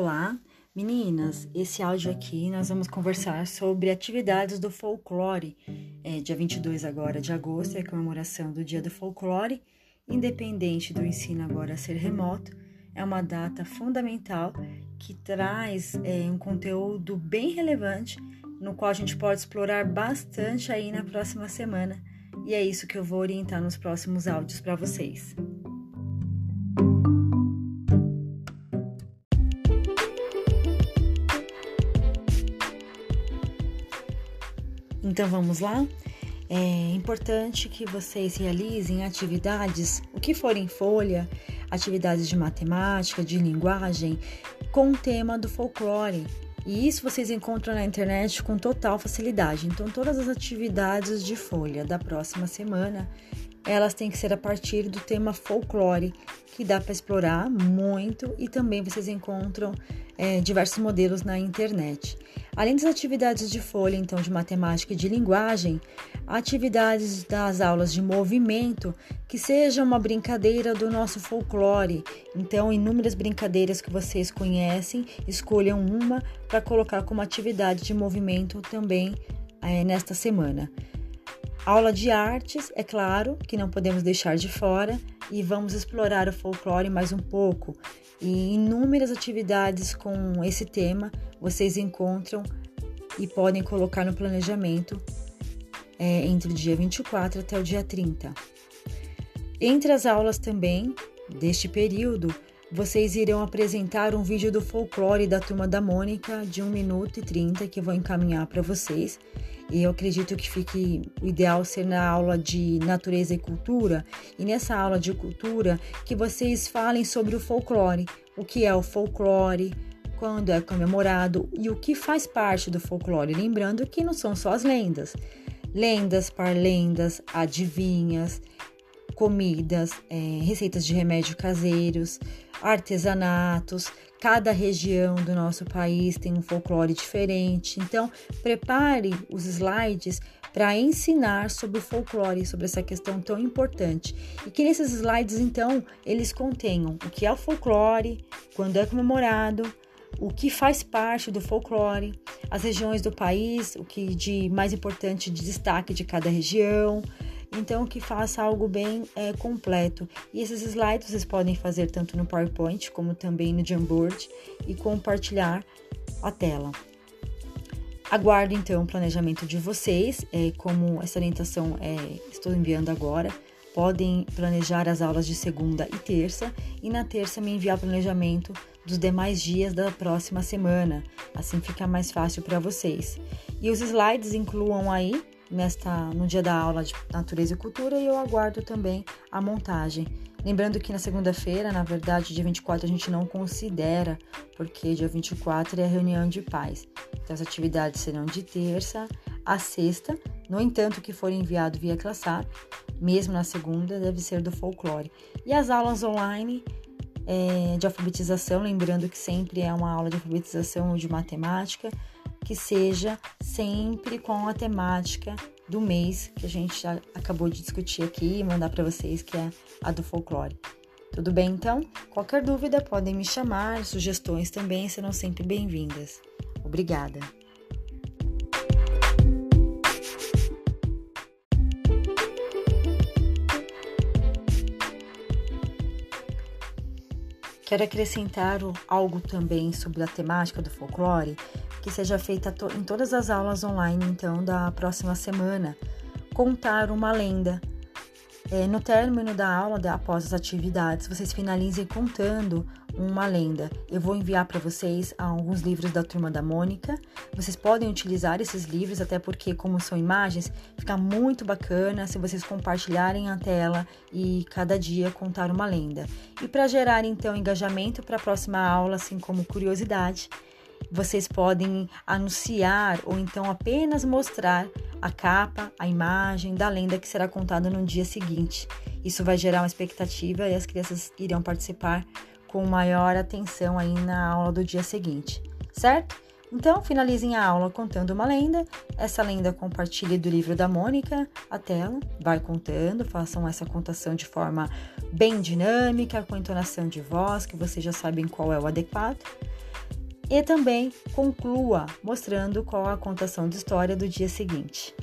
Olá, meninas. Esse áudio aqui nós vamos conversar sobre atividades do folclore. É dia 22 agora de agosto, é a comemoração do Dia do Folclore. Independente do ensino agora ser remoto, é uma data fundamental que traz é, um conteúdo bem relevante, no qual a gente pode explorar bastante aí na próxima semana. E é isso que eu vou orientar nos próximos áudios para vocês. Então vamos lá? É importante que vocês realizem atividades, o que for em folha, atividades de matemática, de linguagem, com o tema do folclore. E isso vocês encontram na internet com total facilidade. Então, todas as atividades de folha da próxima semana elas têm que ser a partir do tema folclore, que dá para explorar muito e também vocês encontram é, diversos modelos na internet. Além das atividades de folha, então, de matemática e de linguagem, atividades das aulas de movimento, que seja uma brincadeira do nosso folclore. Então, inúmeras brincadeiras que vocês conhecem, escolham uma para colocar como atividade de movimento também é, nesta semana. Aula de artes, é claro, que não podemos deixar de fora, e vamos explorar o folclore mais um pouco. E inúmeras atividades com esse tema vocês encontram e podem colocar no planejamento é, entre o dia 24 até o dia 30. Entre as aulas também deste período, vocês irão apresentar um vídeo do folclore da turma da Mônica de 1 minuto e 30 que eu vou encaminhar para vocês. E eu acredito que fique o ideal ser na aula de natureza e cultura. E nessa aula de cultura, que vocês falem sobre o folclore, o que é o folclore, quando é comemorado e o que faz parte do folclore. Lembrando que não são só as lendas. Lendas, parlendas, adivinhas, comidas, é, receitas de remédio caseiros, artesanatos. Cada região do nosso país tem um folclore diferente. Então, prepare os slides para ensinar sobre o folclore, sobre essa questão tão importante. E que nesses slides, então, eles contenham o que é o folclore, quando é comemorado, o que faz parte do folclore, as regiões do país, o que de mais importante de destaque de cada região, então que faça algo bem é, completo. E esses slides vocês podem fazer tanto no PowerPoint como também no Jamboard e compartilhar a tela. Aguardo então o planejamento de vocês, é, como essa orientação é, estou enviando agora. Podem planejar as aulas de segunda e terça, e na terça me enviar o planejamento dos demais dias da próxima semana. Assim fica mais fácil para vocês. E os slides incluam aí nesta no dia da aula de natureza e cultura e eu aguardo também a montagem. Lembrando que na segunda-feira, na verdade, dia 24 a gente não considera, porque dia 24 é a reunião de paz. Então as atividades serão de terça a sexta. No entanto, o que for enviado via ClassApp, mesmo na segunda, deve ser do folclore. E as aulas online é, de alfabetização, lembrando que sempre é uma aula de alfabetização ou de matemática, que seja sempre com a temática do mês que a gente acabou de discutir aqui e mandar para vocês, que é a do folclore. Tudo bem então? Qualquer dúvida podem me chamar, sugestões também serão sempre bem-vindas. Obrigada! Quero acrescentar algo também sobre a temática do folclore, que seja feita em todas as aulas online, então, da próxima semana. Contar uma lenda. É, no término da aula, após as atividades, vocês finalizem contando uma lenda. Eu vou enviar para vocês alguns livros da turma da Mônica. Vocês podem utilizar esses livros, até porque, como são imagens, fica muito bacana se vocês compartilharem a tela e cada dia contar uma lenda. E para gerar então engajamento para a próxima aula, assim como curiosidade, vocês podem anunciar ou então apenas mostrar a capa, a imagem da lenda que será contada no dia seguinte. Isso vai gerar uma expectativa e as crianças irão participar com maior atenção aí na aula do dia seguinte, certo? Então, finalizem a aula contando uma lenda. Essa lenda compartilhe do livro da Mônica a tela, vai contando, façam essa contação de forma bem dinâmica, com entonação de voz, que vocês já sabem qual é o adequado. E também conclua mostrando qual a contação de história do dia seguinte.